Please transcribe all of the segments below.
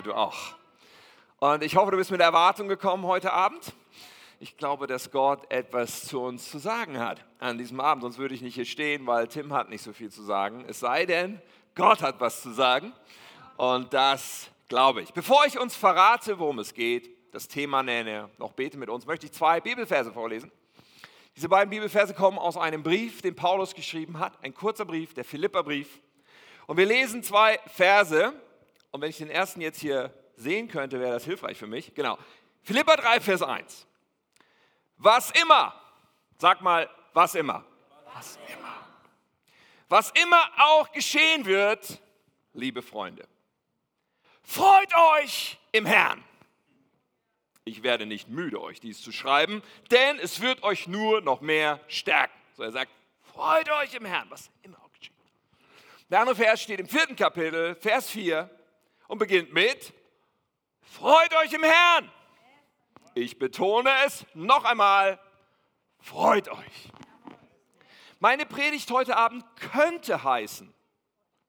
hoffe, du auch. Und ich hoffe, du bist mit Erwartung gekommen heute Abend. Ich glaube, dass Gott etwas zu uns zu sagen hat an diesem Abend. Sonst würde ich nicht hier stehen, weil Tim hat nicht so viel zu sagen. Es sei denn, Gott hat was zu sagen. Und das glaube ich. Bevor ich uns verrate, worum es geht, das Thema nenne, noch bete mit uns, möchte ich zwei Bibelverse vorlesen. Diese beiden Bibelverse kommen aus einem Brief, den Paulus geschrieben hat, ein kurzer Brief, der Philipperbrief. Und wir lesen zwei Verse. Und wenn ich den ersten jetzt hier sehen könnte, wäre das hilfreich für mich. Genau. Philippa 3, Vers 1. Was immer, sag mal, was immer. Was immer. Was immer auch geschehen wird, liebe Freunde, freut euch im Herrn. Ich werde nicht müde, euch dies zu schreiben, denn es wird euch nur noch mehr stärken. So er sagt, freut euch im Herrn, was immer auch geschieht. Der andere Vers steht im vierten Kapitel, Vers 4 und beginnt mit, freut euch im Herrn. Ich betone es noch einmal, freut euch. Meine Predigt heute Abend könnte heißen,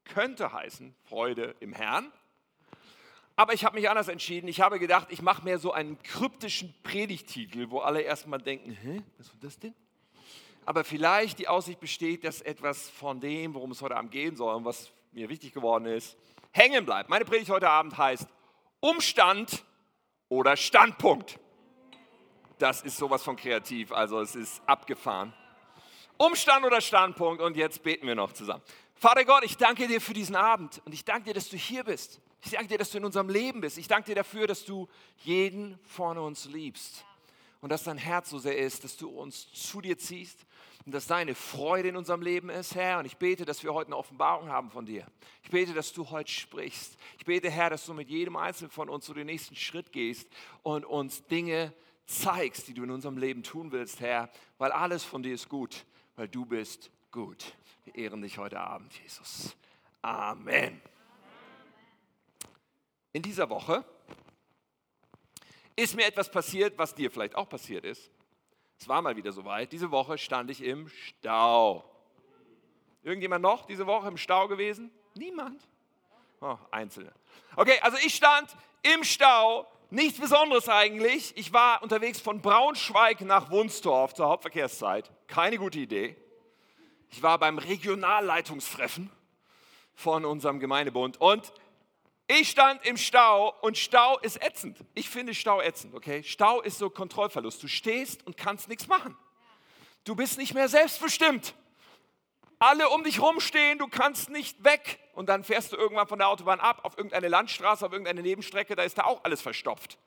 könnte heißen, Freude im Herrn. Aber ich habe mich anders entschieden. Ich habe gedacht, ich mache mehr so einen kryptischen Predigtitel, wo alle erstmal denken, hä, was ist das denn? Aber vielleicht die Aussicht besteht, dass etwas von dem, worum es heute Abend gehen soll und was mir wichtig geworden ist, hängen bleibt. Meine Predigt heute Abend heißt Umstand oder Standpunkt. Das ist sowas von kreativ, also es ist abgefahren. Umstand oder Standpunkt und jetzt beten wir noch zusammen. Vater Gott, ich danke dir für diesen Abend und ich danke dir, dass du hier bist. Ich danke dir, dass du in unserem Leben bist. Ich danke dir dafür, dass du jeden von uns liebst und dass dein Herz so sehr ist, dass du uns zu dir ziehst und dass deine Freude in unserem Leben ist, Herr. Und ich bete, dass wir heute eine Offenbarung haben von dir. Ich bete, dass du heute sprichst. Ich bete, Herr, dass du mit jedem Einzelnen von uns zu den nächsten Schritt gehst und uns Dinge zeigst, die du in unserem Leben tun willst, Herr, weil alles von dir ist gut, weil du bist gut. Wir ehren dich heute Abend, Jesus. Amen. In dieser Woche ist mir etwas passiert, was dir vielleicht auch passiert ist. Es war mal wieder soweit. Diese Woche stand ich im Stau. Irgendjemand noch diese Woche im Stau gewesen? Niemand? Oh, Einzelne. Okay, also ich stand im Stau. Nichts Besonderes eigentlich. Ich war unterwegs von Braunschweig nach Wunstorf zur Hauptverkehrszeit. Keine gute Idee. Ich war beim Regionalleitungstreffen von unserem Gemeindebund und ich stand im Stau und Stau ist ätzend. Ich finde Stau ätzend, okay? Stau ist so Kontrollverlust. Du stehst und kannst nichts machen. Du bist nicht mehr selbstbestimmt. Alle um dich rumstehen, du kannst nicht weg. Und dann fährst du irgendwann von der Autobahn ab auf irgendeine Landstraße, auf irgendeine Nebenstrecke, da ist da auch alles verstopft.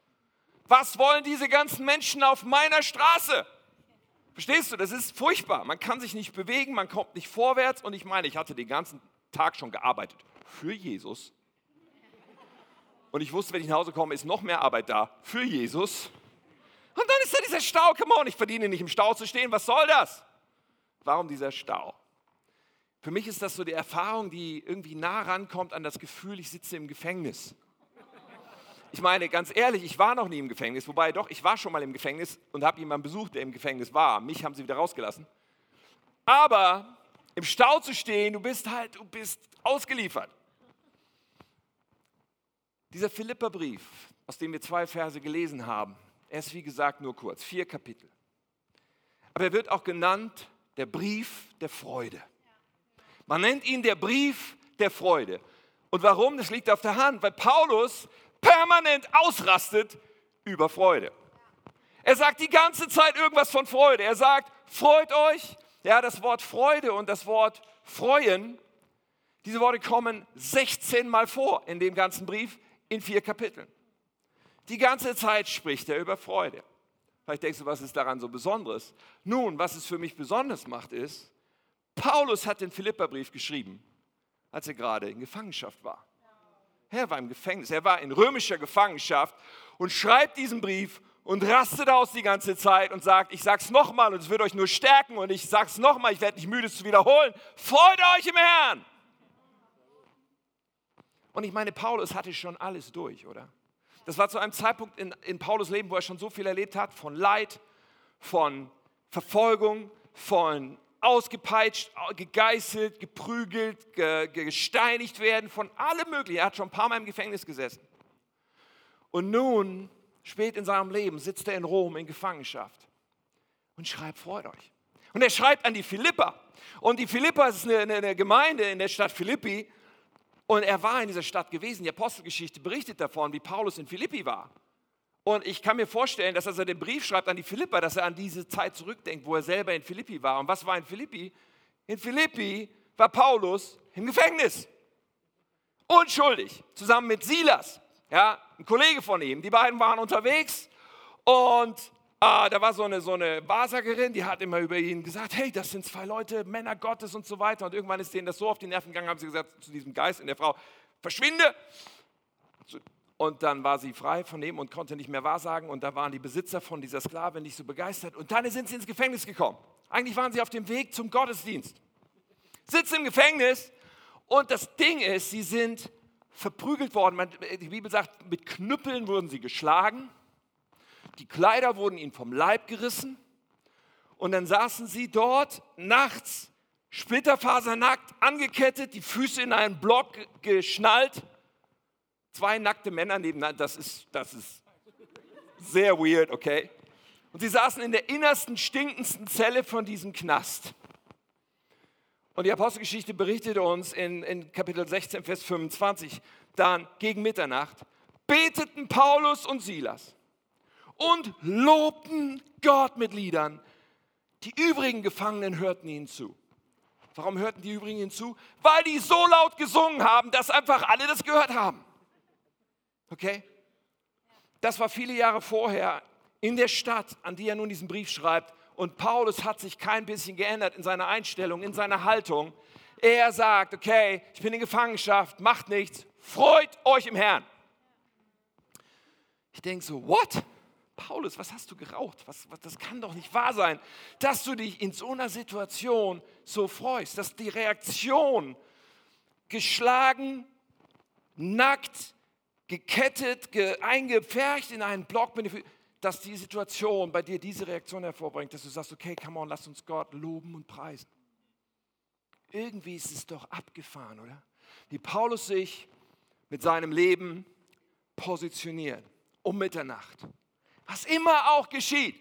Was wollen diese ganzen Menschen auf meiner Straße? Verstehst du, das ist furchtbar. Man kann sich nicht bewegen, man kommt nicht vorwärts. Und ich meine, ich hatte den ganzen Tag schon gearbeitet für Jesus und ich wusste, wenn ich nach Hause komme, ist noch mehr Arbeit da für Jesus. Und dann ist da dieser Stau. Come on, ich verdiene nicht im Stau zu stehen. Was soll das? Warum dieser Stau? Für mich ist das so die Erfahrung, die irgendwie nah rankommt an das Gefühl, ich sitze im Gefängnis. Ich meine, ganz ehrlich, ich war noch nie im Gefängnis, wobei doch, ich war schon mal im Gefängnis und habe jemanden besucht, der im Gefängnis war. Mich haben sie wieder rausgelassen. Aber im Stau zu stehen, du bist halt, du bist ausgeliefert. Dieser Philipperbrief, aus dem wir zwei Verse gelesen haben, er ist wie gesagt nur kurz, vier Kapitel. Aber er wird auch genannt der Brief der Freude. Man nennt ihn der Brief der Freude. Und warum? Das liegt auf der Hand, weil Paulus permanent ausrastet über Freude. Er sagt die ganze Zeit irgendwas von Freude. Er sagt, freut euch. Ja, das Wort Freude und das Wort freuen, diese Worte kommen 16 Mal vor in dem ganzen Brief in vier Kapiteln. Die ganze Zeit spricht er über Freude. Vielleicht denkst du, was ist daran so Besonderes? Nun, was es für mich besonders macht, ist, Paulus hat den Philipperbrief geschrieben, als er gerade in Gefangenschaft war. Er war im Gefängnis, er war in römischer Gefangenschaft und schreibt diesen Brief und rastet aus die ganze Zeit und sagt, ich sag's nochmal und es wird euch nur stärken und ich sag's nochmal, ich werde nicht müde es zu wiederholen. Freut euch im Herrn! Und ich meine, Paulus hatte schon alles durch, oder? Das war zu einem Zeitpunkt in, in Paulus Leben, wo er schon so viel erlebt hat, von Leid, von Verfolgung, von ausgepeitscht, gegeißelt, geprügelt, ge, gesteinigt werden, von allem Möglichen. Er hat schon ein paar Mal im Gefängnis gesessen. Und nun, spät in seinem Leben, sitzt er in Rom in Gefangenschaft und schreibt, freut euch. Und er schreibt an die Philippa. Und die Philippa ist eine, eine Gemeinde in der Stadt Philippi. Und er war in dieser Stadt gewesen. Die Apostelgeschichte berichtet davon, wie Paulus in Philippi war. Und ich kann mir vorstellen, dass als er den Brief schreibt an die Philippa, dass er an diese Zeit zurückdenkt, wo er selber in Philippi war. Und was war in Philippi? In Philippi war Paulus im Gefängnis. Unschuldig, zusammen mit Silas, ja, ein Kollege von ihm. Die beiden waren unterwegs und äh, da war so eine, so eine Wahrsagerin, die hat immer über ihn gesagt, hey, das sind zwei Leute, Männer Gottes und so weiter. Und irgendwann ist denen das so auf die Nerven gegangen, haben sie gesagt zu diesem Geist in der Frau, verschwinde. Und dann war sie frei von dem und konnte nicht mehr wahrsagen. Und da waren die Besitzer von dieser Sklave nicht so begeistert. Und dann sind sie ins Gefängnis gekommen. Eigentlich waren sie auf dem Weg zum Gottesdienst. Sitzen im Gefängnis und das Ding ist, sie sind verprügelt worden. Die Bibel sagt, mit Knüppeln wurden sie geschlagen. Die Kleider wurden ihnen vom Leib gerissen. Und dann saßen sie dort nachts, splitterfasernackt, angekettet, die Füße in einen Block geschnallt. Zwei nackte Männer nebeneinander, das ist, das ist sehr weird, okay? Und sie saßen in der innersten, stinkendsten Zelle von diesem Knast. Und die Apostelgeschichte berichtet uns in, in Kapitel 16, Vers 25, dann gegen Mitternacht, beteten Paulus und Silas und lobten Gott mit Liedern. Die übrigen Gefangenen hörten ihnen zu. Warum hörten die übrigen ihnen zu? Weil die so laut gesungen haben, dass einfach alle das gehört haben. Okay? Das war viele Jahre vorher in der Stadt, an die er nun diesen Brief schreibt. Und Paulus hat sich kein bisschen geändert in seiner Einstellung, in seiner Haltung. Er sagt, okay, ich bin in Gefangenschaft, macht nichts, freut euch im Herrn. Ich denke so, what? Paulus, was hast du geraucht? Was, was, das kann doch nicht wahr sein, dass du dich in so einer Situation so freust, dass die Reaktion geschlagen, nackt, gekettet, ge, eingepfercht in einen Block, dass die Situation bei dir diese Reaktion hervorbringt, dass du sagst, okay, come on, lass uns Gott loben und preisen. Irgendwie ist es doch abgefahren, oder? Wie Paulus sich mit seinem Leben positioniert um Mitternacht. Was immer auch geschieht.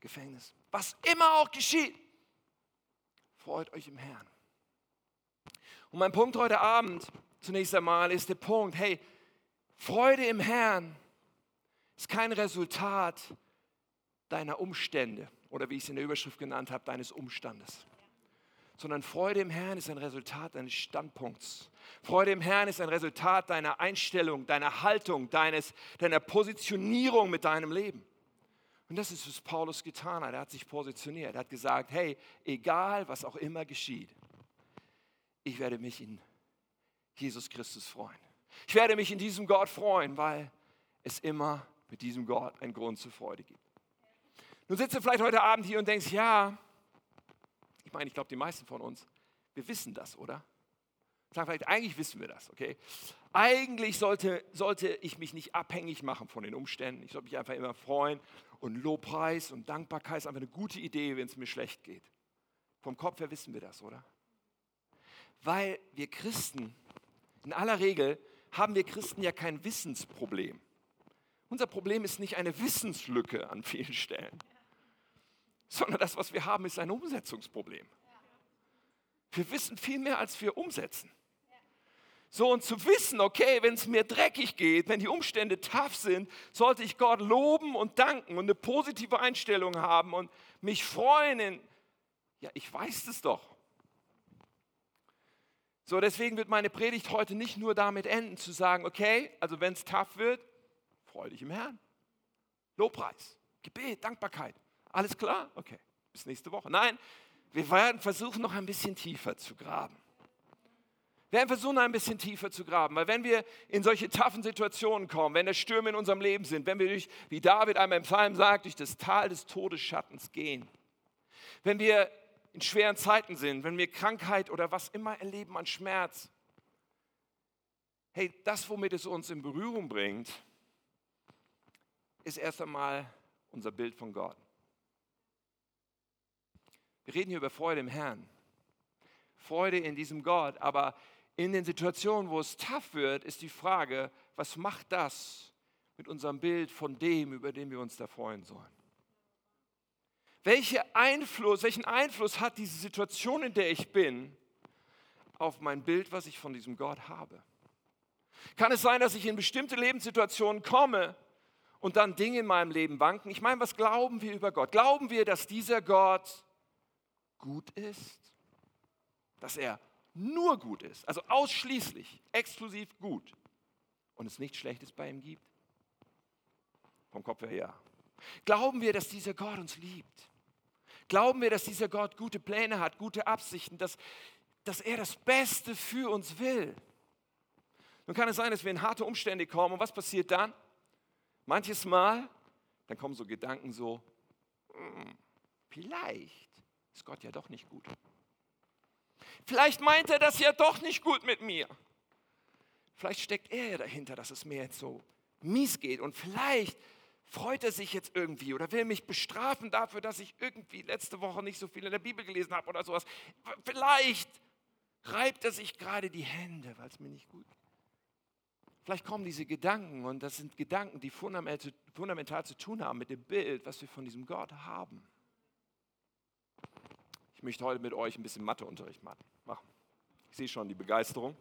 Gefängnis. Was immer auch geschieht. Freut euch im Herrn. Und mein Punkt heute Abend zunächst einmal ist der Punkt, hey, Freude im Herrn ist kein Resultat deiner Umstände oder wie ich es in der Überschrift genannt habe, deines Umstandes sondern Freude im Herrn ist ein Resultat deines Standpunkts. Freude im Herrn ist ein Resultat deiner Einstellung, deiner Haltung, deines, deiner Positionierung mit deinem Leben. Und das ist, was Paulus getan hat. Er hat sich positioniert. Er hat gesagt, hey, egal was auch immer geschieht, ich werde mich in Jesus Christus freuen. Ich werde mich in diesem Gott freuen, weil es immer mit diesem Gott einen Grund zur Freude gibt. Nun sitzt du vielleicht heute Abend hier und denkst, ja, ich meine, ich glaube, die meisten von uns, wir wissen das, oder? Sagen vielleicht, eigentlich wissen wir das, okay? Eigentlich sollte, sollte ich mich nicht abhängig machen von den Umständen. Ich sollte mich einfach immer freuen. Und Lobpreis und Dankbarkeit ist einfach eine gute Idee, wenn es mir schlecht geht. Vom Kopf her wissen wir das, oder? Weil wir Christen, in aller Regel haben wir Christen ja kein Wissensproblem. Unser Problem ist nicht eine Wissenslücke an vielen Stellen sondern das, was wir haben, ist ein Umsetzungsproblem. Wir wissen viel mehr, als wir umsetzen. So und zu wissen, okay, wenn es mir dreckig geht, wenn die Umstände tough sind, sollte ich Gott loben und danken und eine positive Einstellung haben und mich freuen. In, ja, ich weiß es doch. So, deswegen wird meine Predigt heute nicht nur damit enden, zu sagen, okay, also wenn es tough wird, freu dich im Herrn. Lobpreis, Gebet, Dankbarkeit. Alles klar? Okay, bis nächste Woche. Nein, wir werden versuchen, noch ein bisschen tiefer zu graben. Wir werden versuchen, ein bisschen tiefer zu graben, weil wenn wir in solche taffen Situationen kommen, wenn es Stürme in unserem Leben sind, wenn wir durch, wie David einmal im Psalm sagt, durch das Tal des Todesschattens gehen, wenn wir in schweren Zeiten sind, wenn wir Krankheit oder was immer erleben an Schmerz, hey, das, womit es uns in Berührung bringt, ist erst einmal unser Bild von Gott. Wir reden hier über Freude im Herrn. Freude in diesem Gott, aber in den Situationen, wo es tough wird, ist die Frage, was macht das mit unserem Bild von dem, über den wir uns da freuen sollen? Welche Einfluss, welchen Einfluss hat diese Situation, in der ich bin, auf mein Bild, was ich von diesem Gott habe? Kann es sein, dass ich in bestimmte Lebenssituationen komme und dann Dinge in meinem Leben wanken? Ich meine, was glauben wir über Gott? Glauben wir, dass dieser Gott gut ist? Dass er nur gut ist, also ausschließlich, exklusiv gut und es nichts Schlechtes bei ihm gibt? Vom Kopf her ja. Glauben wir, dass dieser Gott uns liebt? Glauben wir, dass dieser Gott gute Pläne hat, gute Absichten, dass, dass er das Beste für uns will? Nun kann es sein, dass wir in harte Umstände kommen und was passiert dann? Manches Mal, dann kommen so Gedanken so, hm, vielleicht ist Gott ja doch nicht gut. Vielleicht meint er das ja doch nicht gut mit mir. Vielleicht steckt er ja dahinter, dass es mir jetzt so mies geht und vielleicht freut er sich jetzt irgendwie oder will mich bestrafen dafür, dass ich irgendwie letzte Woche nicht so viel in der Bibel gelesen habe oder sowas. Vielleicht reibt er sich gerade die Hände, weil es mir nicht gut geht. Vielleicht kommen diese Gedanken und das sind Gedanken, die fundamental zu tun haben mit dem Bild, was wir von diesem Gott haben. Ich möchte heute mit euch ein bisschen Matheunterricht machen. Ich sehe schon die Begeisterung.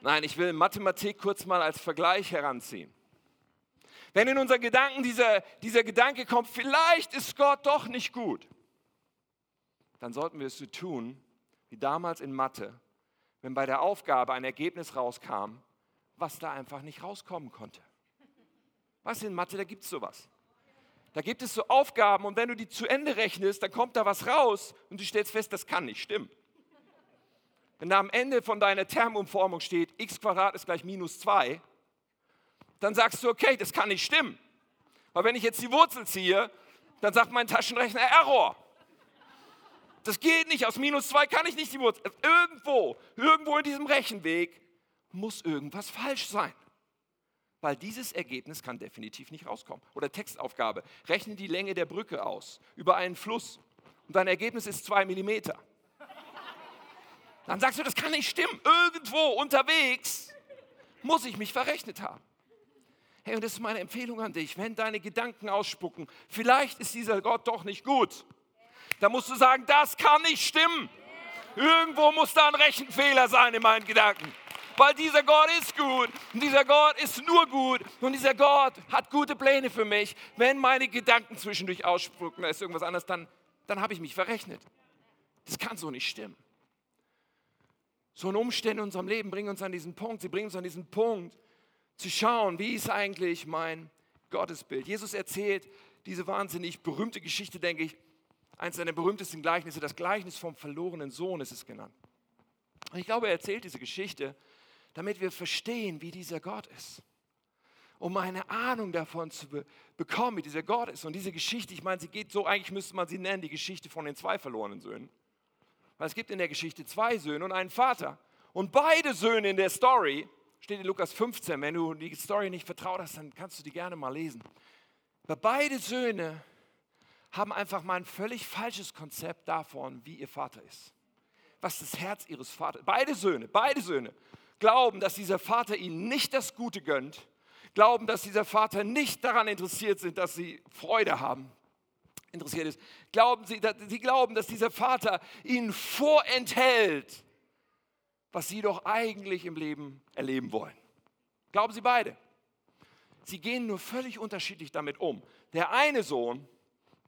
Nein, ich will Mathematik kurz mal als Vergleich heranziehen. Wenn in unseren Gedanken dieser, dieser Gedanke kommt, vielleicht ist Gott doch nicht gut, dann sollten wir es so tun, wie damals in Mathe, wenn bei der Aufgabe ein Ergebnis rauskam, was da einfach nicht rauskommen konnte. Was in Mathe, da gibt es sowas. Da gibt es so Aufgaben und wenn du die zu Ende rechnest, dann kommt da was raus und du stellst fest, das kann nicht stimmen. Wenn da am Ende von deiner Termumformung steht, x Quadrat ist gleich minus 2, dann sagst du, okay, das kann nicht stimmen. Weil wenn ich jetzt die Wurzel ziehe, dann sagt mein Taschenrechner Error. Das geht nicht, aus minus 2 kann ich nicht die Wurzel. Irgendwo, irgendwo in diesem Rechenweg muss irgendwas falsch sein. Weil dieses Ergebnis kann definitiv nicht rauskommen. Oder Textaufgabe, rechne die Länge der Brücke aus über einen Fluss und dein Ergebnis ist 2 Millimeter. Dann sagst du, das kann nicht stimmen. Irgendwo unterwegs muss ich mich verrechnet haben. Hey, und das ist meine Empfehlung an dich, wenn deine Gedanken ausspucken, vielleicht ist dieser Gott doch nicht gut. Da musst du sagen, das kann nicht stimmen. Irgendwo muss da ein Rechenfehler sein in meinen Gedanken. Weil dieser Gott ist gut und dieser Gott ist nur gut und dieser Gott hat gute Pläne für mich. Wenn meine Gedanken zwischendurch ausspucken, da ist irgendwas anderes, dann, dann habe ich mich verrechnet. Das kann so nicht stimmen. So ein Umstände in unserem Leben bringen uns an diesen Punkt. Sie bringen uns an diesen Punkt, zu schauen, wie ist eigentlich mein Gottesbild. Jesus erzählt diese wahnsinnig berühmte Geschichte, denke ich, eines seiner berühmtesten Gleichnisse, das Gleichnis vom verlorenen Sohn ist es genannt. Und ich glaube, er erzählt diese Geschichte, damit wir verstehen, wie dieser Gott ist. Um eine Ahnung davon zu be bekommen, wie dieser Gott ist. Und diese Geschichte, ich meine, sie geht so, eigentlich müsste man sie nennen, die Geschichte von den zwei verlorenen Söhnen. Weil es gibt in der Geschichte zwei Söhne und einen Vater. Und beide Söhne in der Story steht in Lukas 15. Wenn du die Story nicht vertraut hast, dann kannst du die gerne mal lesen. Aber beide Söhne haben einfach mal ein völlig falsches Konzept davon, wie ihr Vater ist. Was das Herz ihres Vaters, beide Söhne, beide Söhne glauben, dass dieser Vater ihnen nicht das Gute gönnt, glauben, dass dieser Vater nicht daran interessiert sind, dass sie Freude haben, interessiert ist. Glauben sie, sie glauben, dass dieser Vater ihnen vorenthält, was sie doch eigentlich im Leben erleben wollen. Glauben Sie beide. Sie gehen nur völlig unterschiedlich damit um. Der eine Sohn,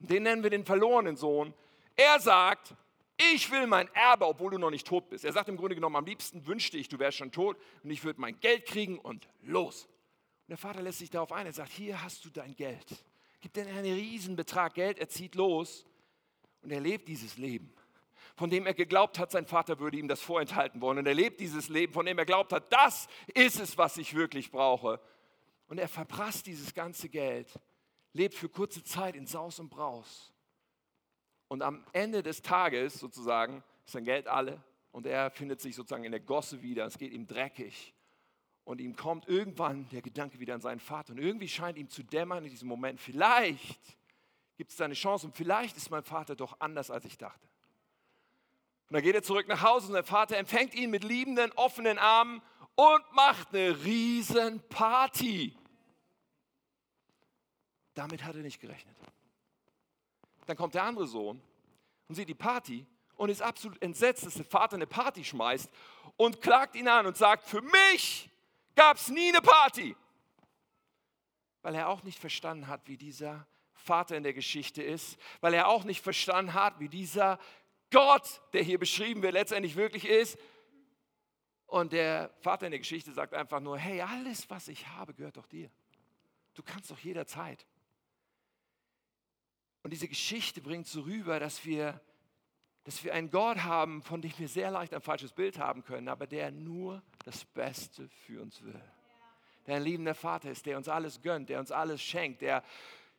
den nennen wir den verlorenen Sohn, er sagt, ich will mein Erbe, obwohl du noch nicht tot bist. Er sagt im Grunde genommen, am liebsten wünschte ich, du wärst schon tot und ich würde mein Geld kriegen und los. Und der Vater lässt sich darauf ein, er sagt, hier hast du dein Geld. Gibt dir einen Riesenbetrag Geld, er zieht los und er lebt dieses Leben von dem er geglaubt hat, sein Vater würde ihm das vorenthalten wollen. Und er lebt dieses Leben, von dem er glaubt hat, das ist es, was ich wirklich brauche. Und er verprasst dieses ganze Geld, lebt für kurze Zeit in Saus und Braus. Und am Ende des Tages sozusagen ist sein Geld alle und er findet sich sozusagen in der Gosse wieder. Es geht ihm dreckig. Und ihm kommt irgendwann der Gedanke wieder an seinen Vater. Und irgendwie scheint ihm zu dämmern in diesem Moment, vielleicht gibt es da eine Chance und vielleicht ist mein Vater doch anders, als ich dachte. dann geht er zurück nach Hause und der Vater empfängt ihn mit liebenden, offenen Armen und macht eine riesen Party. Damit hat er nicht gerechnet. Dann kommt der andere Sohn und sieht die Party und ist absolut entsetzt, dass der Vater eine Party schmeißt und klagt ihn an und sagt, für mich gab es nie eine Party. Weil er auch nicht verstanden hat, wie dieser Vater in der Geschichte ist, weil er auch nicht verstanden hat, wie dieser Gott, der hier beschrieben wird, letztendlich wirklich ist. Und der Vater in der Geschichte sagt einfach nur, hey, alles, was ich habe, gehört doch dir. Du kannst doch jederzeit. Und diese Geschichte bringt so rüber, dass wir dass wir einen Gott haben, von dem wir sehr leicht ein falsches Bild haben können, aber der nur das Beste für uns will. Der ein liebender Vater ist, der uns alles gönnt, der uns alles schenkt, der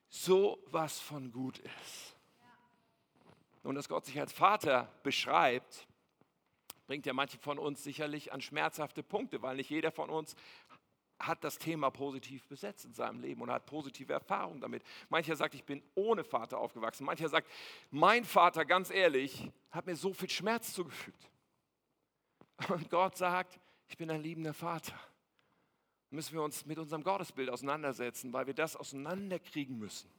so was von gut ist. Und dass Gott sich als Vater beschreibt, bringt ja manche von uns sicherlich an schmerzhafte Punkte, weil nicht jeder von uns hat das Thema positiv besetzt in seinem Leben und hat positive Erfahrungen damit. Mancher sagt, ich bin ohne Vater aufgewachsen. Mancher sagt, mein Vater, ganz ehrlich, hat mir so viel Schmerz zugefügt. Und Gott sagt, ich bin ein liebender Vater. Müssen wir uns mit unserem Gottesbild auseinandersetzen, weil wir das auseinanderkriegen müssen.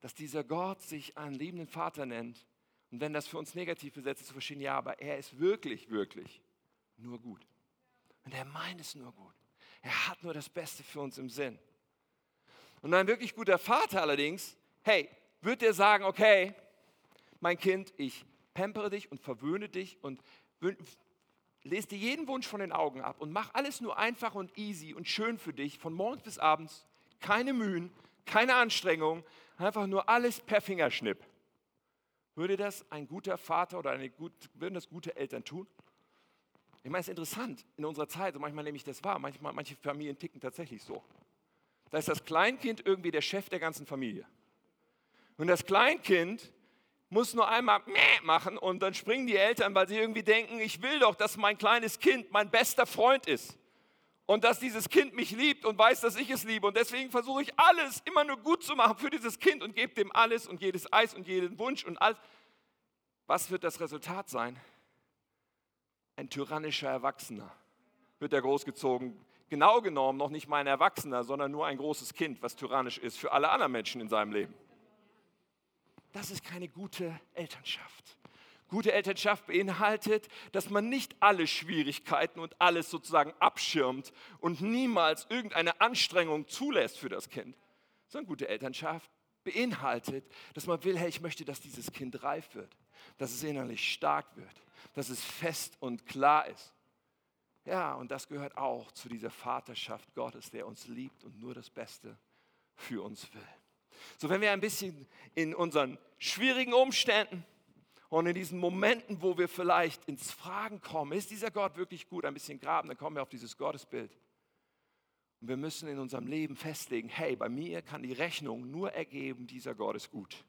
Dass dieser Gott sich einen liebenden Vater nennt. Und wenn das für uns negativ besetzt ist, zu verstehen, ja, aber er ist wirklich, wirklich nur gut. Und er meint es nur gut. Er hat nur das Beste für uns im Sinn. Und ein wirklich guter Vater allerdings, hey, wird er sagen, okay, mein Kind, ich pampere dich und verwöhne dich und lese dir jeden Wunsch von den Augen ab und mach alles nur einfach und easy und schön für dich, von morgens bis abends, keine Mühen, keine Anstrengung, einfach nur alles per Fingerschnipp. Würde das ein guter Vater oder eine gut, würden das gute Eltern tun? Ich meine, es ist interessant in unserer Zeit, und manchmal nehme ich das wahr, manchmal, manche Familien ticken tatsächlich so. Da ist das Kleinkind irgendwie der Chef der ganzen Familie. Und das Kleinkind muss nur einmal machen und dann springen die Eltern, weil sie irgendwie denken, ich will doch, dass mein kleines Kind mein bester Freund ist. Und dass dieses Kind mich liebt und weiß, dass ich es liebe. Und deswegen versuche ich alles immer nur gut zu machen für dieses Kind und gebe dem alles und jedes Eis und jeden Wunsch und alles. Was wird das Resultat sein? Ein tyrannischer Erwachsener wird er großgezogen. Genau genommen noch nicht mal ein Erwachsener, sondern nur ein großes Kind, was tyrannisch ist für alle anderen Menschen in seinem Leben. Das ist keine gute Elternschaft. Gute Elternschaft beinhaltet, dass man nicht alle Schwierigkeiten und alles sozusagen abschirmt und niemals irgendeine Anstrengung zulässt für das Kind. Sondern gute Elternschaft beinhaltet, dass man will, hey, ich möchte, dass dieses Kind reif wird, dass es innerlich stark wird, dass es fest und klar ist. Ja, und das gehört auch zu dieser Vaterschaft Gottes, der uns liebt und nur das Beste für uns will. So, wenn wir ein bisschen in unseren schwierigen Umständen und in diesen Momenten, wo wir vielleicht ins Fragen kommen, ist dieser Gott wirklich gut, ein bisschen graben, dann kommen wir auf dieses Gottesbild. Und wir müssen in unserem Leben festlegen, hey, bei mir kann die Rechnung nur ergeben, dieser Gott ist gut.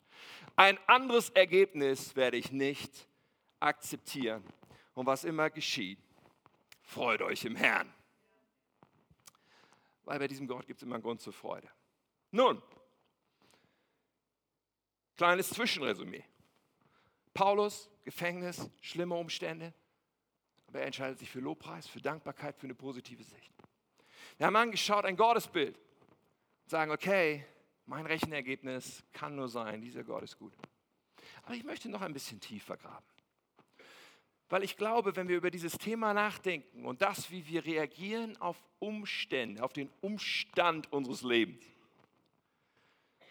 Ein anderes Ergebnis werde ich nicht akzeptieren. Und was immer geschieht, freut euch im Herrn. Weil bei diesem Gott gibt es immer einen Grund zur Freude. Nun, kleines Zwischenresümee. Paulus, Gefängnis, schlimme Umstände, aber er entscheidet sich für Lobpreis, für Dankbarkeit, für eine positive Sicht. Wir haben angeschaut ein Gottesbild und sagen, okay, mein Rechenergebnis kann nur sein, dieser Gott ist gut. Aber ich möchte noch ein bisschen tiefer graben. Weil ich glaube, wenn wir über dieses Thema nachdenken und das, wie wir reagieren auf Umstände, auf den Umstand unseres Lebens,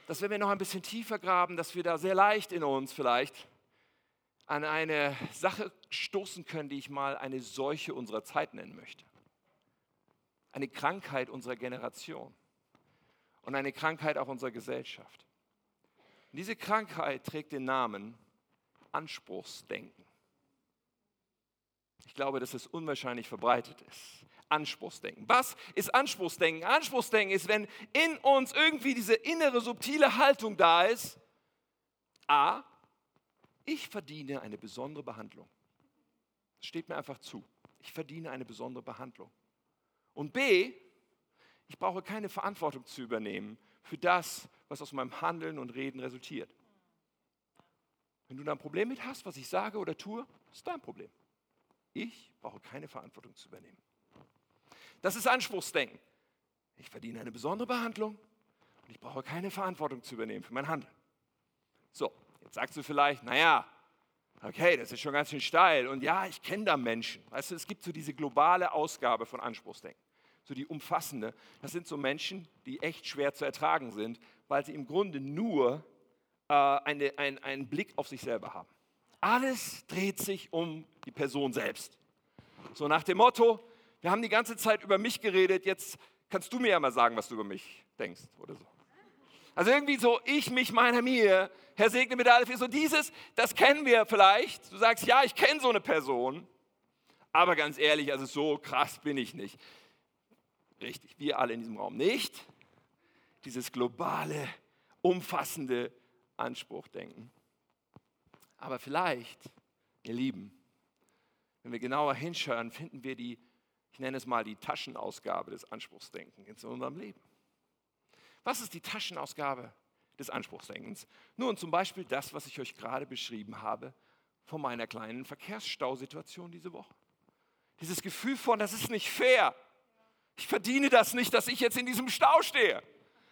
dass wenn wir noch ein bisschen tiefer graben, dass wir da sehr leicht in uns vielleicht an eine Sache stoßen können, die ich mal eine Seuche unserer Zeit nennen möchte. Eine Krankheit unserer Generation und eine Krankheit auch unserer Gesellschaft. Und diese Krankheit trägt den Namen Anspruchsdenken. Ich glaube, dass es unwahrscheinlich verbreitet ist. Anspruchsdenken. Was ist Anspruchsdenken? Anspruchsdenken ist, wenn in uns irgendwie diese innere subtile Haltung da ist. A, ich verdiene eine besondere Behandlung. Das steht mir einfach zu. Ich verdiene eine besondere Behandlung. Und B, ich brauche keine Verantwortung zu übernehmen für das, was aus meinem Handeln und Reden resultiert. Wenn du da ein Problem mit hast, was ich sage oder tue, ist dein Problem. Ich brauche keine Verantwortung zu übernehmen. Das ist Anspruchsdenken. Ich verdiene eine besondere Behandlung und ich brauche keine Verantwortung zu übernehmen für mein Handeln. So, jetzt sagst du vielleicht, naja, okay, das ist schon ganz schön steil. Und ja, ich kenne da Menschen. Weißt du, es gibt so diese globale Ausgabe von Anspruchsdenken, so die umfassende. Das sind so Menschen, die echt schwer zu ertragen sind, weil sie im Grunde nur äh, eine, ein, einen Blick auf sich selber haben. Alles dreht sich um die Person selbst. So nach dem Motto, wir haben die ganze Zeit über mich geredet, jetzt kannst du mir ja mal sagen, was du über mich denkst oder so. Also irgendwie so, ich, mich, meiner, mir, Herr segne mit alle vier. So dieses, das kennen wir vielleicht. Du sagst, ja, ich kenne so eine Person, aber ganz ehrlich, also so krass bin ich nicht. Richtig, wir alle in diesem Raum nicht. Dieses globale, umfassende Anspruchdenken. Aber vielleicht, ihr Lieben, wenn wir genauer hinschauen, finden wir die, ich nenne es mal die Taschenausgabe des Anspruchsdenkens in unserem Leben. Was ist die Taschenausgabe des Anspruchsdenkens? Nun zum Beispiel das, was ich euch gerade beschrieben habe von meiner kleinen Verkehrsstausituation diese Woche. Dieses Gefühl von, das ist nicht fair. Ich verdiene das nicht, dass ich jetzt in diesem Stau stehe.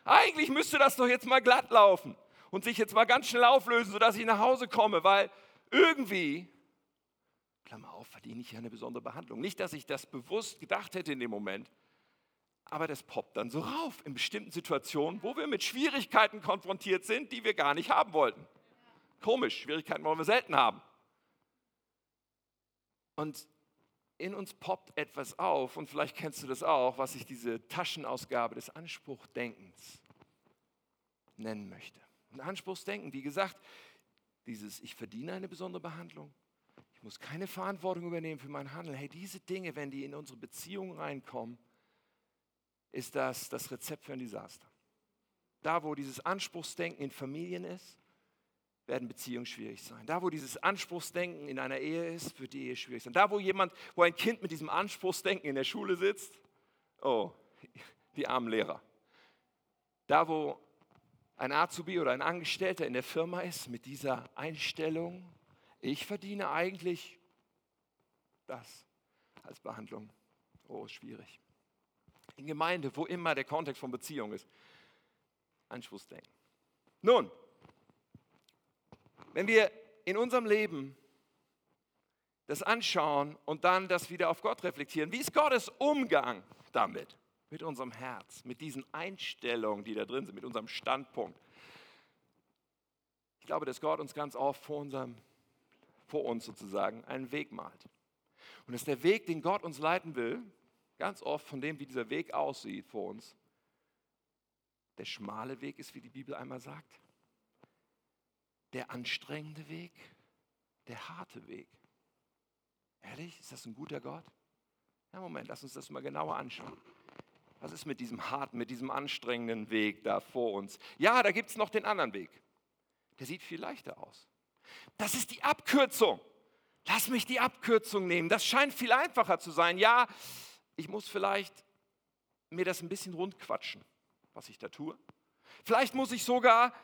Eigentlich müsste das doch jetzt mal glatt laufen und sich jetzt mal ganz schnell auflösen, sodass ich nach Hause komme, weil irgendwie, Klammer auf, verdiene ich ja eine besondere Behandlung. Nicht, dass ich das bewusst gedacht hätte in dem Moment, aber das poppt dann so rauf in bestimmten Situationen, wo wir mit Schwierigkeiten konfrontiert sind, die wir gar nicht haben wollten. Komisch, Schwierigkeiten wollen wir selten haben. Und in uns poppt etwas auf, und vielleicht kennst du das auch, was ich diese Taschenausgabe des Anspruchdenkens nennen möchte. Und Anspruchsdenken, wie gesagt, dieses Ich verdiene eine besondere Behandlung, ich muss keine Verantwortung übernehmen für mein Handeln. Hey, diese Dinge, wenn die in unsere Beziehung reinkommen, ist das das Rezept für ein Desaster. Da, wo dieses Anspruchsdenken in Familien ist, werden Beziehungen schwierig sein. Da, wo dieses Anspruchsdenken in einer Ehe ist, wird die Ehe schwierig sein. Da, wo jemand, wo ein Kind mit diesem Anspruchsdenken in der Schule sitzt, oh, die armen Lehrer. Da, wo ein Azubi oder ein Angestellter in der Firma ist mit dieser Einstellung, ich verdiene eigentlich das als Behandlung. Oh, schwierig in Gemeinde, wo immer der Kontext von Beziehung ist. Anspruchsdenken. Nun, wenn wir in unserem Leben das anschauen und dann das wieder auf Gott reflektieren, wie ist Gottes Umgang damit? Mit unserem Herz, mit diesen Einstellungen, die da drin sind, mit unserem Standpunkt. Ich glaube, dass Gott uns ganz oft vor, unserem, vor uns sozusagen einen Weg malt. Und dass der Weg, den Gott uns leiten will, ganz oft von dem, wie dieser Weg aussieht vor uns, der schmale Weg ist, wie die Bibel einmal sagt, der anstrengende Weg, der harte Weg. Ehrlich, ist das ein guter Gott? Ja, Moment, lass uns das mal genauer anschauen. Was ist mit diesem harten, mit diesem anstrengenden Weg da vor uns? Ja, da gibt es noch den anderen Weg. Der sieht viel leichter aus. Das ist die Abkürzung. Lass mich die Abkürzung nehmen. Das scheint viel einfacher zu sein. Ja, ich muss vielleicht mir das ein bisschen rundquatschen, was ich da tue. Vielleicht muss ich sogar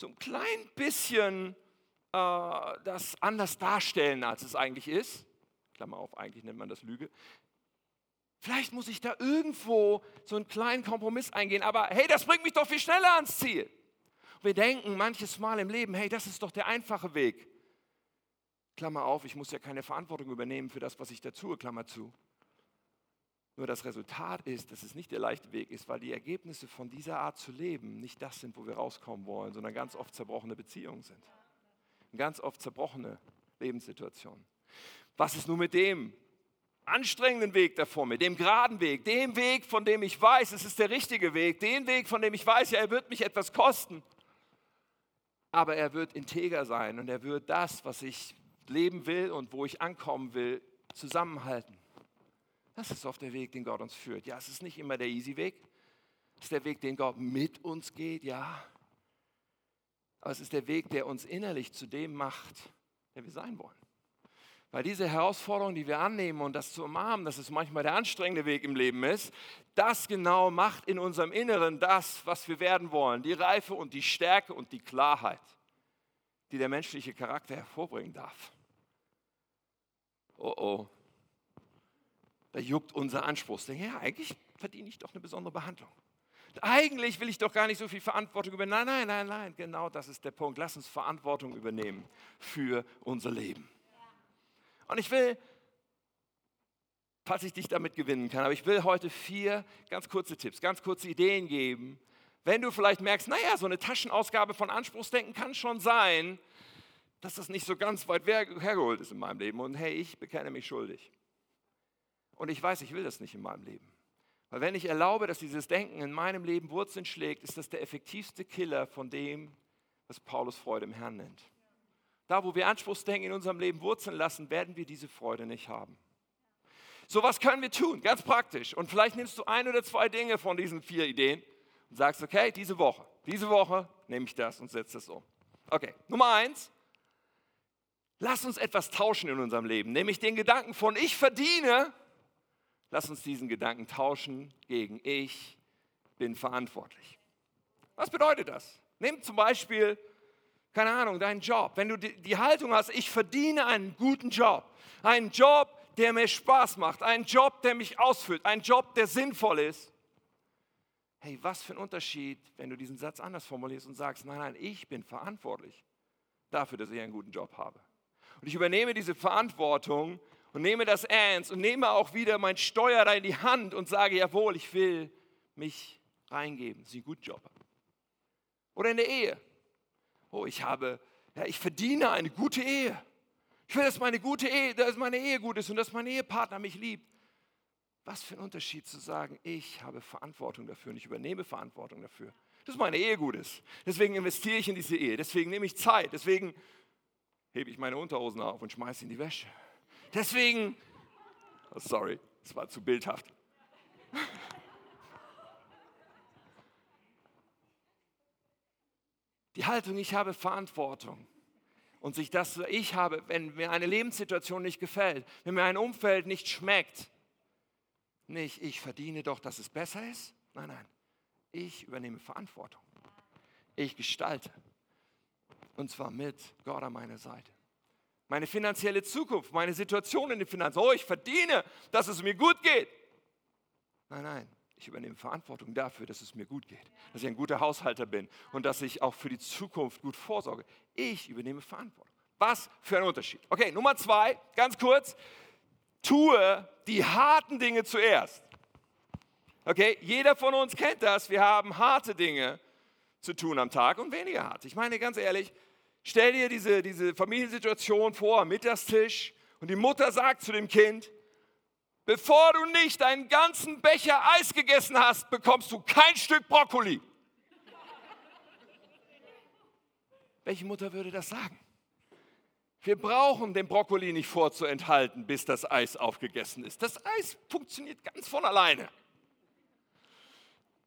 so ein klein bisschen äh, das anders darstellen, als es eigentlich ist. Klammer auf, eigentlich nennt man das Lüge. Vielleicht muss ich da irgendwo so einen kleinen Kompromiss eingehen, aber hey, das bringt mich doch viel schneller ans Ziel. Wir denken manches Mal im Leben, hey, das ist doch der einfache Weg. Klammer auf, ich muss ja keine Verantwortung übernehmen für das, was ich da tue, Klammer zu. Nur das Resultat ist, dass es nicht der leichte Weg ist, weil die Ergebnisse von dieser Art zu leben nicht das sind, wo wir rauskommen wollen, sondern ganz oft zerbrochene Beziehungen sind. Ganz oft zerbrochene Lebenssituationen. Was ist nun mit dem anstrengenden Weg davor, mit dem geraden Weg, dem Weg, von dem ich weiß, es ist der richtige Weg, den Weg, von dem ich weiß, ja, er wird mich etwas kosten, aber er wird integer sein und er wird das, was ich leben will und wo ich ankommen will, zusammenhalten. Das ist oft der Weg, den Gott uns führt. Ja, es ist nicht immer der easy Weg. Es ist der Weg, den Gott mit uns geht, ja. Aber es ist der Weg, der uns innerlich zu dem macht, der wir sein wollen. Weil diese Herausforderung, die wir annehmen und das zu umarmen, dass es manchmal der anstrengende Weg im Leben ist, das genau macht in unserem Inneren das, was wir werden wollen. Die Reife und die Stärke und die Klarheit. die der menschliche Charakter hervorbringen darf. Oh oh, da juckt unser Anspruch. Ja, eigentlich verdiene ich doch eine besondere Behandlung. Eigentlich will ich doch gar nicht so viel Verantwortung übernehmen. Nein, nein, nein, nein, genau das ist der Punkt. Lass uns Verantwortung übernehmen für unser Leben. Und ich will, falls ich dich damit gewinnen kann, aber ich will heute vier ganz kurze Tipps, ganz kurze Ideen geben. Wenn du vielleicht merkst, naja, so eine Taschenausgabe von Anspruchsdenken kann schon sein, dass das nicht so ganz weit hergeholt ist in meinem Leben. Und hey, ich bekenne mich schuldig. Und ich weiß, ich will das nicht in meinem Leben. Weil wenn ich erlaube, dass dieses Denken in meinem Leben Wurzeln schlägt, ist das der effektivste Killer von dem, was Paulus Freude im Herrn nennt. Da, wo wir Anspruchsdenken in unserem Leben wurzeln lassen, werden wir diese Freude nicht haben. So, was können wir tun? Ganz praktisch. Und vielleicht nimmst du ein oder zwei Dinge von diesen vier Ideen und sagst, okay, diese Woche, diese Woche nehme ich das und setze das um. Okay, Nummer eins, lass uns etwas tauschen in unserem Leben, nämlich den Gedanken von ich verdiene Lass uns diesen Gedanken tauschen gegen ich bin verantwortlich. Was bedeutet das? Nimm zum Beispiel, keine Ahnung, deinen Job. Wenn du die Haltung hast, ich verdiene einen guten Job, einen Job, der mir Spaß macht, einen Job, der mich ausfüllt, einen Job, der sinnvoll ist. Hey, was für ein Unterschied, wenn du diesen Satz anders formulierst und sagst, nein, nein, ich bin verantwortlich dafür, dass ich einen guten Job habe. Und ich übernehme diese Verantwortung und nehme das ernst und nehme auch wieder mein Steuer da in die Hand und sage, jawohl, ich will mich reingeben. Das ist ein guter Job. Oder in der Ehe. Oh, ich habe, ja, ich verdiene eine gute Ehe. Ich will, dass meine gute Ehe, dass meine Ehe gut ist und dass mein Ehepartner mich liebt. Was für ein Unterschied zu sagen, ich habe Verantwortung dafür und ich übernehme Verantwortung dafür, dass meine Ehe gut ist. Deswegen investiere ich in diese Ehe, deswegen nehme ich Zeit, deswegen hebe ich meine Unterhosen auf und schmeiße in die Wäsche. Deswegen, oh, sorry, es war zu bildhaft. Die Haltung, ich habe Verantwortung. Und sich das, ich habe, wenn mir eine Lebenssituation nicht gefällt, wenn mir ein Umfeld nicht schmeckt, nicht, ich verdiene doch, dass es besser ist. Nein, nein, ich übernehme Verantwortung. Ich gestalte. Und zwar mit Gott an meiner Seite meine finanzielle Zukunft, meine Situation in den Finanzen. Oh, ich verdiene, dass es mir gut geht. Nein, nein, ich übernehme Verantwortung dafür, dass es mir gut geht, dass ich ein guter Haushalter bin und dass ich auch für die Zukunft gut vorsorge. Ich übernehme Verantwortung. Was für ein Unterschied. Okay, Nummer zwei, ganz kurz. Tue die harten Dinge zuerst. Okay, jeder von uns kennt das. Wir haben harte Dinge zu tun am Tag und weniger hart. Ich meine ganz ehrlich, Stell dir diese, diese Familiensituation vor, Mittagstisch, und die Mutter sagt zu dem Kind, bevor du nicht einen ganzen Becher Eis gegessen hast, bekommst du kein Stück Brokkoli. Welche Mutter würde das sagen? Wir brauchen den Brokkoli nicht vorzuenthalten, bis das Eis aufgegessen ist. Das Eis funktioniert ganz von alleine.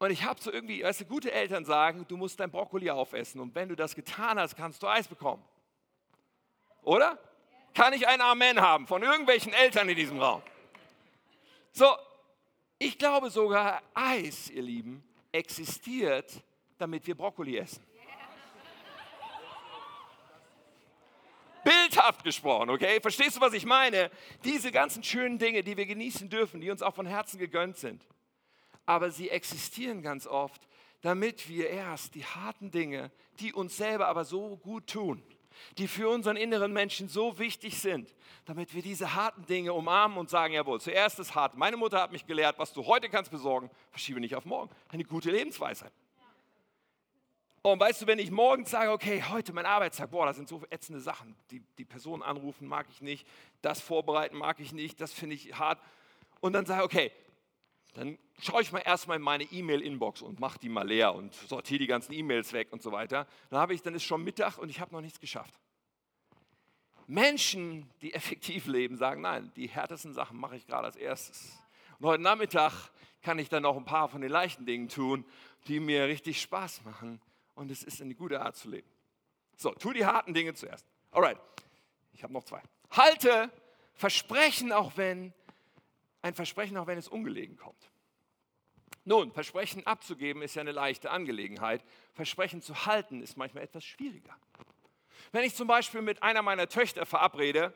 Und ich habe so irgendwie, weißt du, gute Eltern sagen, du musst dein Brokkoli aufessen und wenn du das getan hast, kannst du Eis bekommen. Oder? Kann ich ein Amen haben von irgendwelchen Eltern in diesem Raum? So, ich glaube sogar, Eis, ihr Lieben, existiert, damit wir Brokkoli essen. Bildhaft gesprochen, okay? Verstehst du, was ich meine? Diese ganzen schönen Dinge, die wir genießen dürfen, die uns auch von Herzen gegönnt sind aber sie existieren ganz oft, damit wir erst die harten Dinge, die uns selber aber so gut tun, die für unseren inneren Menschen so wichtig sind, damit wir diese harten Dinge umarmen und sagen, jawohl, zuerst das hart. Meine Mutter hat mich gelehrt, was du heute kannst besorgen, verschiebe nicht auf morgen. Eine gute Lebensweisheit. Und weißt du, wenn ich morgens sage, okay, heute mein Arbeitstag, boah, da sind so ätzende Sachen, die, die Person anrufen mag ich nicht, das vorbereiten mag ich nicht, das finde ich hart. Und dann sage, okay, dann schaue ich mal erstmal in meine E-Mail-Inbox und mache die mal leer und sortiere die ganzen E-Mails weg und so weiter. Dann habe ich, dann ist schon Mittag und ich habe noch nichts geschafft. Menschen, die effektiv leben, sagen, nein, die härtesten Sachen mache ich gerade als erstes. Und heute Nachmittag kann ich dann noch ein paar von den leichten Dingen tun, die mir richtig Spaß machen. Und es ist eine gute Art zu leben. So, tu die harten Dinge zuerst. Alright, ich habe noch zwei. Halte Versprechen, auch wenn ein Versprechen, auch wenn es ungelegen kommt. Nun, Versprechen abzugeben ist ja eine leichte Angelegenheit. Versprechen zu halten ist manchmal etwas schwieriger. Wenn ich zum Beispiel mit einer meiner Töchter verabrede,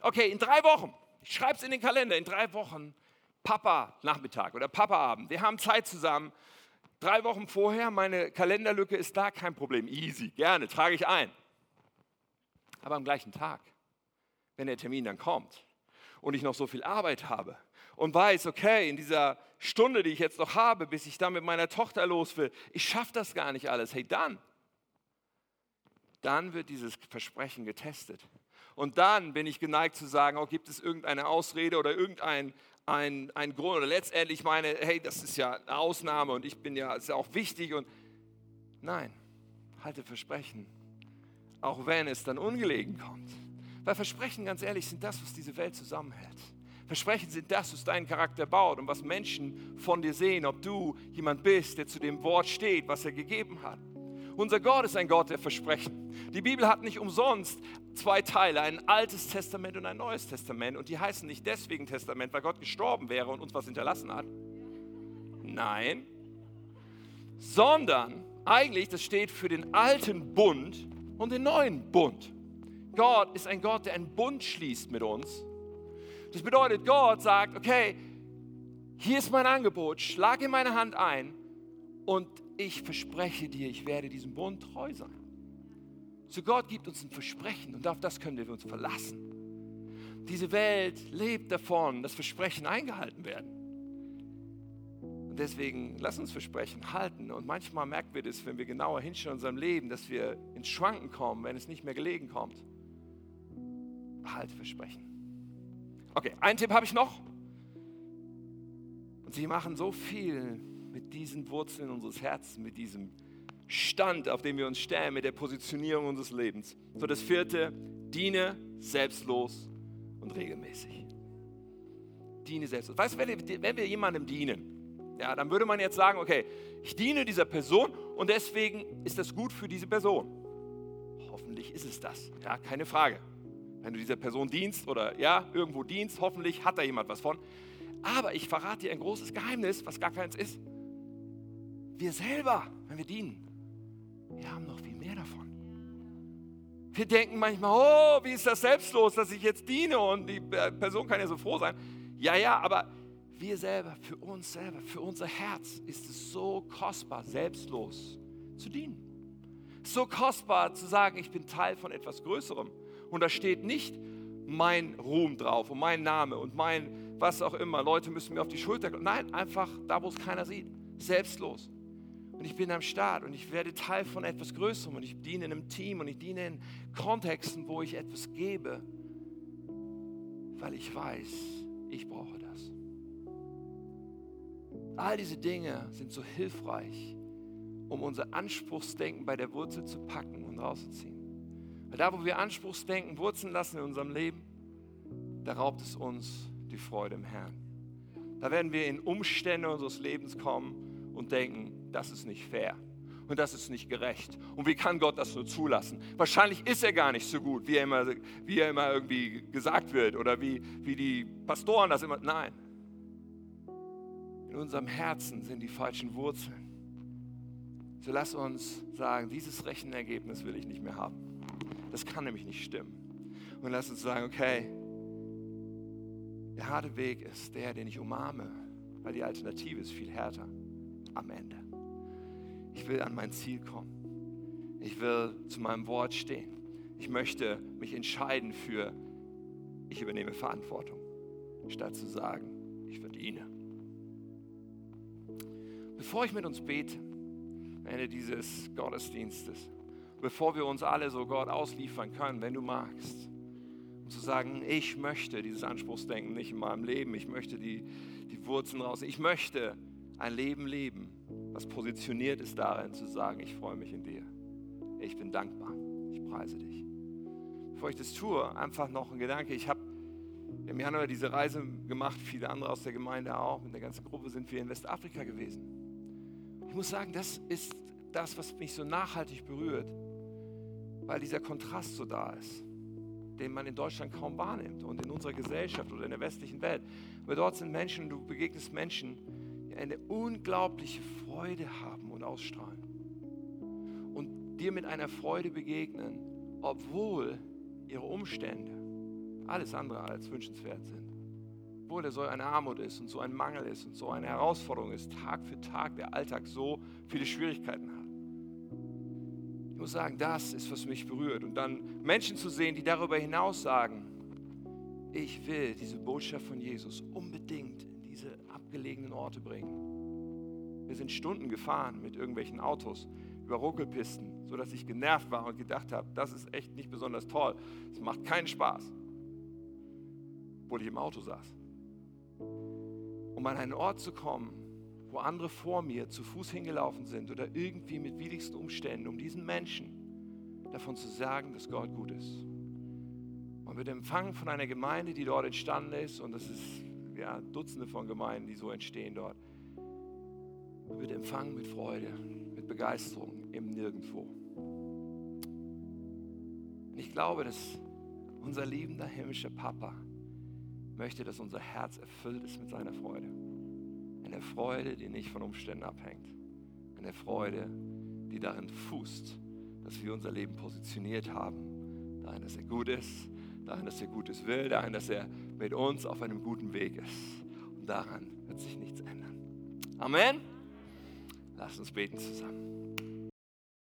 okay, in drei Wochen, ich schreibe es in den Kalender, in drei Wochen Papa Nachmittag oder Papa Abend. Wir haben Zeit zusammen. Drei Wochen vorher, meine Kalenderlücke ist da, kein Problem. Easy, gerne, trage ich ein. Aber am gleichen Tag, wenn der Termin dann kommt und ich noch so viel Arbeit habe und weiß, okay, in dieser Stunde, die ich jetzt noch habe, bis ich dann mit meiner Tochter los will, ich schaffe das gar nicht alles. Hey, dann, dann wird dieses Versprechen getestet. Und dann bin ich geneigt zu sagen, oh, gibt es irgendeine Ausrede oder irgendein ein, ein Grund. Oder letztendlich meine, hey, das ist ja eine Ausnahme und ich bin ja, ist ja auch wichtig. Und nein, halte Versprechen, auch wenn es dann ungelegen kommt. Weil Versprechen, ganz ehrlich, sind das, was diese Welt zusammenhält. Versprechen sind das, was deinen Charakter baut und was Menschen von dir sehen, ob du jemand bist, der zu dem Wort steht, was er gegeben hat. Unser Gott ist ein Gott der Versprechen. Die Bibel hat nicht umsonst zwei Teile, ein altes Testament und ein neues Testament. Und die heißen nicht deswegen Testament, weil Gott gestorben wäre und uns was hinterlassen hat. Nein. Sondern eigentlich, das steht für den alten Bund und den neuen Bund. Gott ist ein Gott, der einen Bund schließt mit uns. Das bedeutet, Gott sagt, okay, hier ist mein Angebot, schlag in meine Hand ein und ich verspreche dir, ich werde diesem Bund treu sein. So Gott gibt uns ein Versprechen und auf das können wir uns verlassen. Diese Welt lebt davon, dass Versprechen eingehalten werden. Und deswegen lass uns Versprechen halten. Und manchmal merken wir das, wenn wir genauer hinschauen in unserem Leben, dass wir ins Schwanken kommen, wenn es nicht mehr gelegen kommt. Behalte Versprechen. Okay, einen Tipp habe ich noch. Und sie machen so viel mit diesen Wurzeln unseres Herzens, mit diesem Stand, auf dem wir uns stellen, mit der Positionierung unseres Lebens. So das vierte, diene selbstlos und regelmäßig. Diene selbstlos. Weißt du, wenn, wenn wir jemandem dienen, ja, dann würde man jetzt sagen, okay, ich diene dieser Person und deswegen ist das gut für diese Person. Hoffentlich ist es das, ja, keine Frage. Wenn du dieser Person dienst oder ja, irgendwo dienst, hoffentlich hat da jemand was von. Aber ich verrate dir ein großes Geheimnis, was gar keins ist. Wir selber, wenn wir dienen, wir haben noch viel mehr davon. Wir denken manchmal, oh, wie ist das selbstlos, dass ich jetzt diene und die Person kann ja so froh sein. Ja, ja, aber wir selber, für uns selber, für unser Herz ist es so kostbar, selbstlos zu dienen. So kostbar zu sagen, ich bin Teil von etwas Größerem. Und da steht nicht mein Ruhm drauf und mein Name und mein was auch immer. Leute müssen mir auf die Schulter. Nein, einfach da, wo es keiner sieht. Selbstlos. Und ich bin am Start und ich werde Teil von etwas Größerem und ich diene in einem Team und ich diene in Kontexten, wo ich etwas gebe, weil ich weiß, ich brauche das. All diese Dinge sind so hilfreich, um unser Anspruchsdenken bei der Wurzel zu packen und rauszuziehen. Da, wo wir Anspruchsdenken wurzeln lassen in unserem Leben, da raubt es uns die Freude im Herrn. Da werden wir in Umstände unseres Lebens kommen und denken, das ist nicht fair und das ist nicht gerecht. Und wie kann Gott das nur zulassen? Wahrscheinlich ist er gar nicht so gut, wie er immer, wie er immer irgendwie gesagt wird oder wie, wie die Pastoren das immer. Nein. In unserem Herzen sind die falschen Wurzeln. So lass uns sagen, dieses Rechenergebnis will ich nicht mehr haben. Das kann nämlich nicht stimmen. Und lass uns sagen, okay, der harte Weg ist der, den ich umarme, weil die Alternative ist viel härter am Ende. Ich will an mein Ziel kommen. Ich will zu meinem Wort stehen. Ich möchte mich entscheiden für, ich übernehme Verantwortung, statt zu sagen, ich verdiene. Bevor ich mit uns bete, am Ende dieses Gottesdienstes, bevor wir uns alle so Gott ausliefern können, wenn du magst, um zu sagen, ich möchte dieses Anspruchsdenken nicht in meinem Leben, ich möchte die, die Wurzeln raus, ich möchte ein Leben leben, was positioniert ist darin zu sagen, ich freue mich in dir. Ich bin dankbar. Ich preise dich. Bevor ich das tue, einfach noch ein Gedanke. Ich habe im Januar diese Reise gemacht, viele andere aus der Gemeinde auch. Mit der ganzen Gruppe sind wir in Westafrika gewesen. Ich muss sagen, das ist das, was mich so nachhaltig berührt, weil dieser Kontrast so da ist, den man in Deutschland kaum wahrnimmt und in unserer Gesellschaft oder in der westlichen Welt. Aber dort sind Menschen, du begegnest Menschen, eine unglaubliche Freude haben und ausstrahlen. Und dir mit einer Freude begegnen, obwohl ihre Umstände alles andere als wünschenswert sind. Obwohl da so eine Armut ist und so ein Mangel ist und so eine Herausforderung ist, Tag für Tag der Alltag so viele Schwierigkeiten hat. Ich muss sagen, das ist, was mich berührt. Und dann Menschen zu sehen, die darüber hinaus sagen, ich will diese Botschaft von Jesus unbedingt in diese abgelegenen Orte bringen. Wir sind Stunden gefahren mit irgendwelchen Autos über Ruckelpisten, sodass ich genervt war und gedacht habe, das ist echt nicht besonders toll. Es macht keinen Spaß. Obwohl ich im Auto saß. Um an einen Ort zu kommen, wo andere vor mir zu Fuß hingelaufen sind oder irgendwie mit widrigsten Umständen, um diesen Menschen davon zu sagen, dass Gott gut ist. Man wird empfangen von einer Gemeinde, die dort entstanden ist, und das ist ja Dutzende von Gemeinden, die so entstehen dort. Man wird empfangen mit Freude, mit Begeisterung im Nirgendwo. Und ich glaube, dass unser liebender himmlischer Papa möchte, dass unser Herz erfüllt ist mit seiner Freude. Eine Freude, die nicht von Umständen abhängt. Eine Freude, die darin fußt, dass wir unser Leben positioniert haben. Darin, dass er gut ist, darin, dass er Gutes will, darin, dass er mit uns auf einem guten Weg ist. Und daran wird sich nichts ändern. Amen. Lass uns beten zusammen.